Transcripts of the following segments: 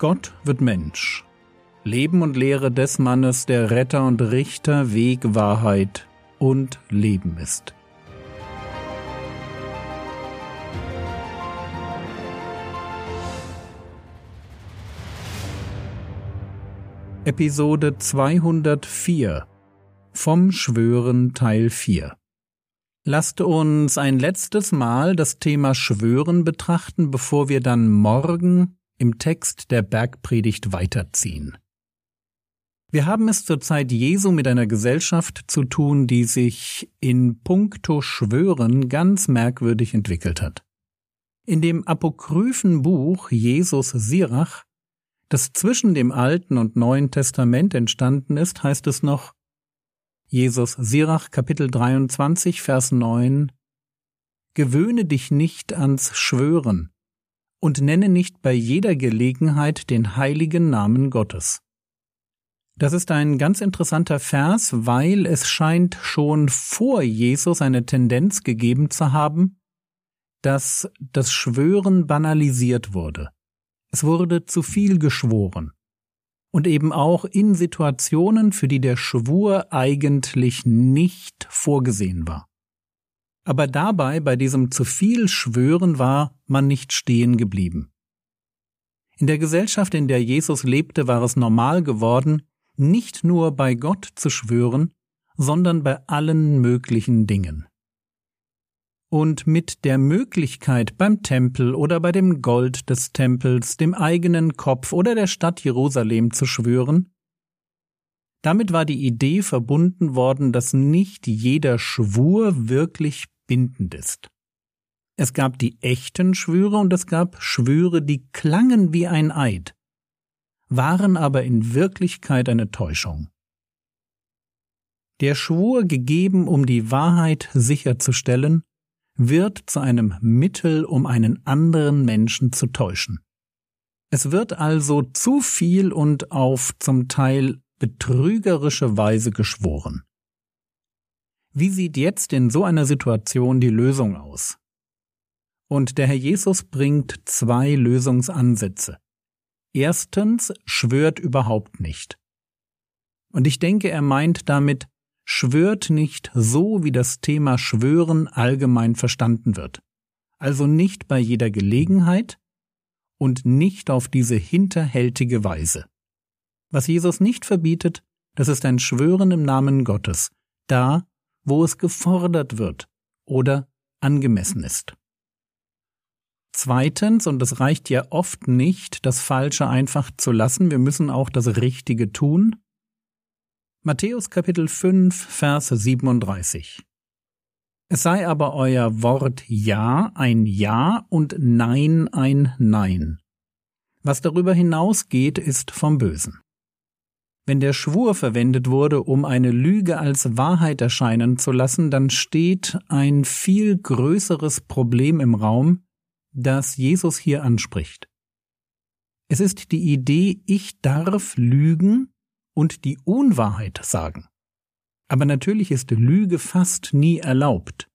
Gott wird Mensch. Leben und Lehre des Mannes, der Retter und Richter, Weg, Wahrheit und Leben ist. Episode 204 Vom Schwören Teil 4 Lasst uns ein letztes Mal das Thema Schwören betrachten, bevor wir dann morgen im Text der Bergpredigt weiterziehen. Wir haben es zur Zeit Jesu mit einer Gesellschaft zu tun, die sich in puncto Schwören ganz merkwürdig entwickelt hat. In dem apokryphen Buch Jesus Sirach, das zwischen dem Alten und Neuen Testament entstanden ist, heißt es noch Jesus Sirach Kapitel 23 Vers 9 Gewöhne dich nicht ans Schwören, und nenne nicht bei jeder Gelegenheit den heiligen Namen Gottes. Das ist ein ganz interessanter Vers, weil es scheint schon vor Jesus eine Tendenz gegeben zu haben, dass das Schwören banalisiert wurde. Es wurde zu viel geschworen. Und eben auch in Situationen, für die der Schwur eigentlich nicht vorgesehen war. Aber dabei, bei diesem zu viel Schwören, war man nicht stehen geblieben. In der Gesellschaft, in der Jesus lebte, war es normal geworden, nicht nur bei Gott zu schwören, sondern bei allen möglichen Dingen. Und mit der Möglichkeit beim Tempel oder bei dem Gold des Tempels, dem eigenen Kopf oder der Stadt Jerusalem zu schwören, damit war die Idee verbunden worden, dass nicht jeder Schwur wirklich bindend ist. Es gab die echten Schwüre und es gab Schwüre, die klangen wie ein Eid, waren aber in Wirklichkeit eine Täuschung. Der Schwur gegeben, um die Wahrheit sicherzustellen, wird zu einem Mittel, um einen anderen Menschen zu täuschen. Es wird also zu viel und auf zum Teil betrügerische Weise geschworen. Wie sieht jetzt in so einer Situation die Lösung aus? Und der Herr Jesus bringt zwei Lösungsansätze. Erstens schwört überhaupt nicht. Und ich denke, er meint damit, schwört nicht so, wie das Thema Schwören allgemein verstanden wird. Also nicht bei jeder Gelegenheit und nicht auf diese hinterhältige Weise. Was Jesus nicht verbietet, das ist ein Schwören im Namen Gottes, da, wo es gefordert wird oder angemessen ist. Zweitens, und es reicht ja oft nicht, das Falsche einfach zu lassen, wir müssen auch das Richtige tun. Matthäus Kapitel 5, Vers 37. Es sei aber euer Wort Ja ein Ja und Nein ein Nein. Was darüber hinausgeht, ist vom Bösen. Wenn der Schwur verwendet wurde, um eine Lüge als Wahrheit erscheinen zu lassen, dann steht ein viel größeres Problem im Raum, das Jesus hier anspricht. Es ist die Idee, ich darf lügen und die Unwahrheit sagen. Aber natürlich ist Lüge fast nie erlaubt.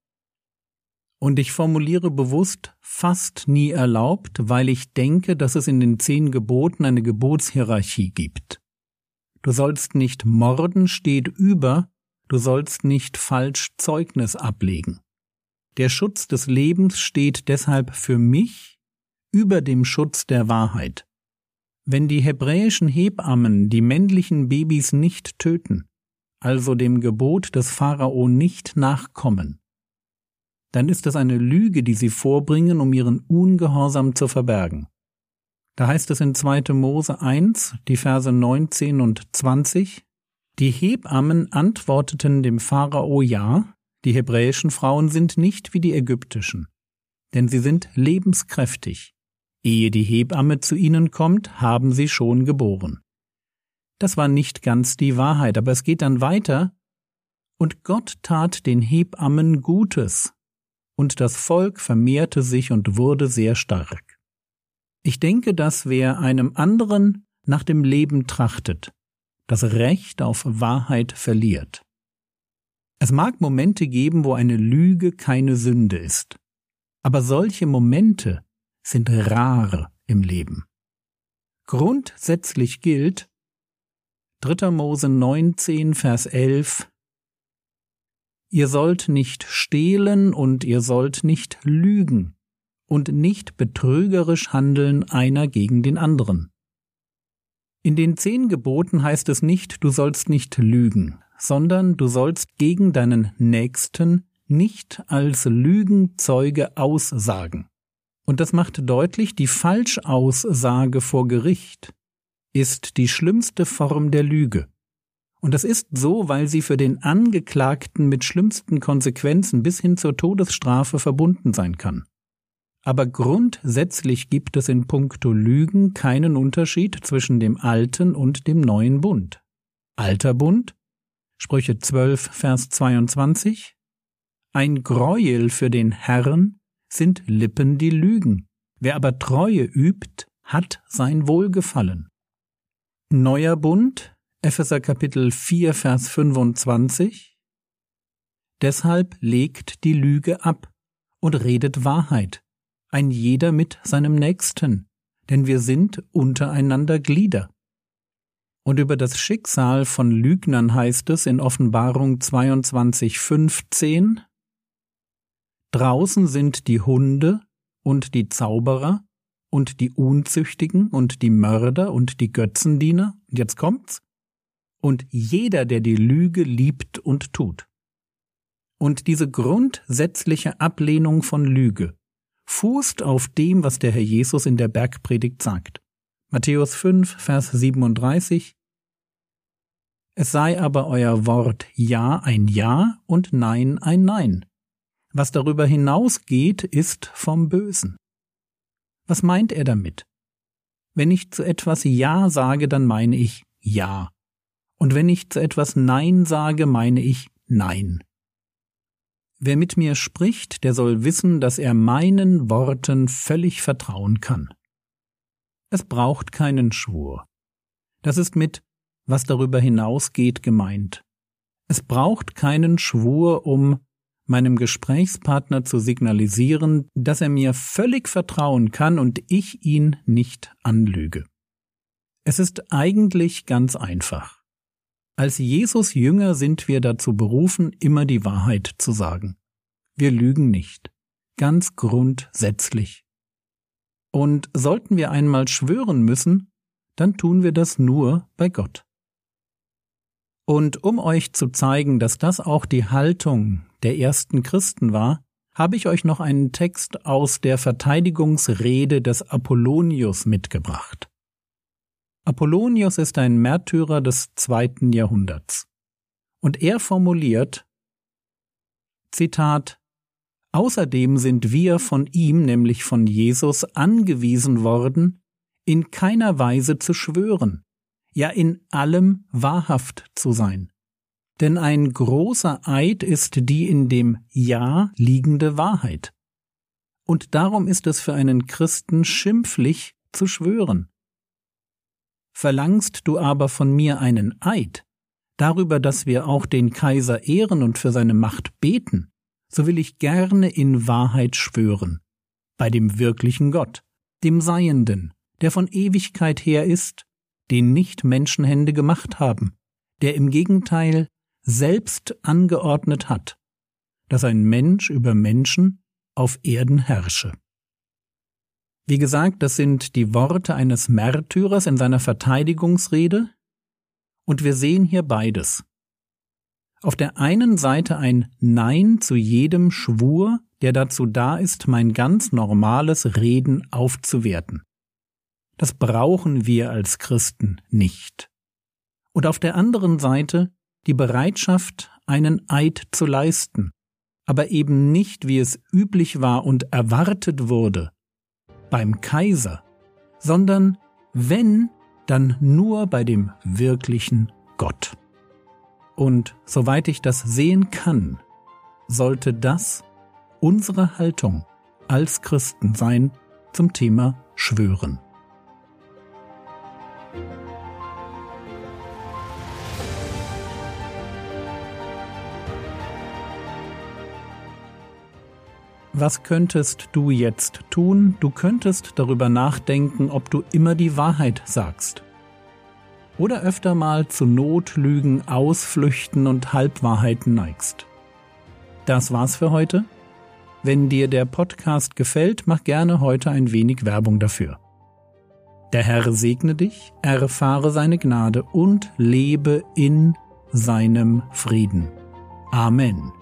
Und ich formuliere bewusst fast nie erlaubt, weil ich denke, dass es in den zehn Geboten eine Gebotshierarchie gibt. Du sollst nicht morden steht über, du sollst nicht falsch Zeugnis ablegen. Der Schutz des Lebens steht deshalb für mich über dem Schutz der Wahrheit. Wenn die hebräischen Hebammen die männlichen Babys nicht töten, also dem Gebot des Pharao nicht nachkommen, dann ist es eine Lüge, die sie vorbringen, um ihren Ungehorsam zu verbergen. Da heißt es in 2. Mose 1, die Verse 19 und 20, die Hebammen antworteten dem Pharao ja, die hebräischen Frauen sind nicht wie die ägyptischen, denn sie sind lebenskräftig. Ehe die Hebamme zu ihnen kommt, haben sie schon geboren. Das war nicht ganz die Wahrheit, aber es geht dann weiter, und Gott tat den Hebammen Gutes, und das Volk vermehrte sich und wurde sehr stark. Ich denke, dass wer einem anderen nach dem Leben trachtet, das Recht auf Wahrheit verliert. Es mag Momente geben, wo eine Lüge keine Sünde ist, aber solche Momente sind rar im Leben. Grundsätzlich gilt 3. Mose 19, Vers 11 Ihr sollt nicht stehlen und ihr sollt nicht lügen und nicht betrügerisch handeln einer gegen den anderen. In den zehn Geboten heißt es nicht, du sollst nicht lügen, sondern du sollst gegen deinen Nächsten nicht als Lügenzeuge aussagen. Und das macht deutlich, die Falschaussage vor Gericht ist die schlimmste Form der Lüge. Und das ist so, weil sie für den Angeklagten mit schlimmsten Konsequenzen bis hin zur Todesstrafe verbunden sein kann. Aber grundsätzlich gibt es in puncto Lügen keinen Unterschied zwischen dem alten und dem neuen Bund. Alter Bund, Sprüche 12, Vers 22, ein Greuel für den Herrn sind Lippen, die lügen. Wer aber Treue übt, hat sein Wohlgefallen. Neuer Bund, Epheser Kapitel 4, Vers 25. Deshalb legt die Lüge ab und redet Wahrheit, ein jeder mit seinem Nächsten, denn wir sind untereinander Glieder. Und über das Schicksal von Lügnern heißt es in Offenbarung 22, 15, Draußen sind die Hunde und die Zauberer und die Unzüchtigen und die Mörder und die Götzendiener. Und jetzt kommt's. Und jeder, der die Lüge liebt und tut. Und diese grundsätzliche Ablehnung von Lüge fußt auf dem, was der Herr Jesus in der Bergpredigt sagt. Matthäus 5, Vers 37 Es sei aber euer Wort Ja ein Ja und Nein ein Nein. Was darüber hinausgeht, ist vom Bösen. Was meint er damit? Wenn ich zu etwas Ja sage, dann meine ich Ja. Und wenn ich zu etwas Nein sage, meine ich Nein. Wer mit mir spricht, der soll wissen, dass er meinen Worten völlig vertrauen kann. Es braucht keinen Schwur. Das ist mit was darüber hinausgeht gemeint. Es braucht keinen Schwur, um meinem Gesprächspartner zu signalisieren, dass er mir völlig vertrauen kann und ich ihn nicht anlüge. Es ist eigentlich ganz einfach. Als Jesus Jünger sind wir dazu berufen, immer die Wahrheit zu sagen. Wir lügen nicht. Ganz grundsätzlich. Und sollten wir einmal schwören müssen, dann tun wir das nur bei Gott. Und um euch zu zeigen, dass das auch die Haltung der ersten Christen war, habe ich euch noch einen Text aus der Verteidigungsrede des Apollonius mitgebracht. Apollonius ist ein Märtyrer des zweiten Jahrhunderts. Und er formuliert, Zitat, Außerdem sind wir von ihm, nämlich von Jesus, angewiesen worden, in keiner Weise zu schwören, ja in allem wahrhaft zu sein. Denn ein großer Eid ist die in dem Ja liegende Wahrheit. Und darum ist es für einen Christen schimpflich zu schwören. Verlangst du aber von mir einen Eid, darüber, dass wir auch den Kaiser ehren und für seine Macht beten, so will ich gerne in Wahrheit schwören, bei dem wirklichen Gott, dem Seienden, der von Ewigkeit her ist, den nicht Menschenhände gemacht haben, der im Gegenteil selbst angeordnet hat, dass ein Mensch über Menschen auf Erden herrsche. Wie gesagt, das sind die Worte eines Märtyrers in seiner Verteidigungsrede, und wir sehen hier beides. Auf der einen Seite ein Nein zu jedem Schwur, der dazu da ist, mein ganz normales Reden aufzuwerten. Das brauchen wir als Christen nicht. Und auf der anderen Seite die Bereitschaft, einen Eid zu leisten, aber eben nicht, wie es üblich war und erwartet wurde, beim Kaiser, sondern wenn, dann nur bei dem wirklichen Gott. Und soweit ich das sehen kann, sollte das unsere Haltung als Christen sein zum Thema Schwören. Was könntest du jetzt tun? Du könntest darüber nachdenken, ob du immer die Wahrheit sagst. Oder öfter mal zu Notlügen, Ausflüchten und Halbwahrheiten neigst. Das war's für heute. Wenn dir der Podcast gefällt, mach gerne heute ein wenig Werbung dafür. Der Herr segne dich, erfahre seine Gnade und lebe in seinem Frieden. Amen.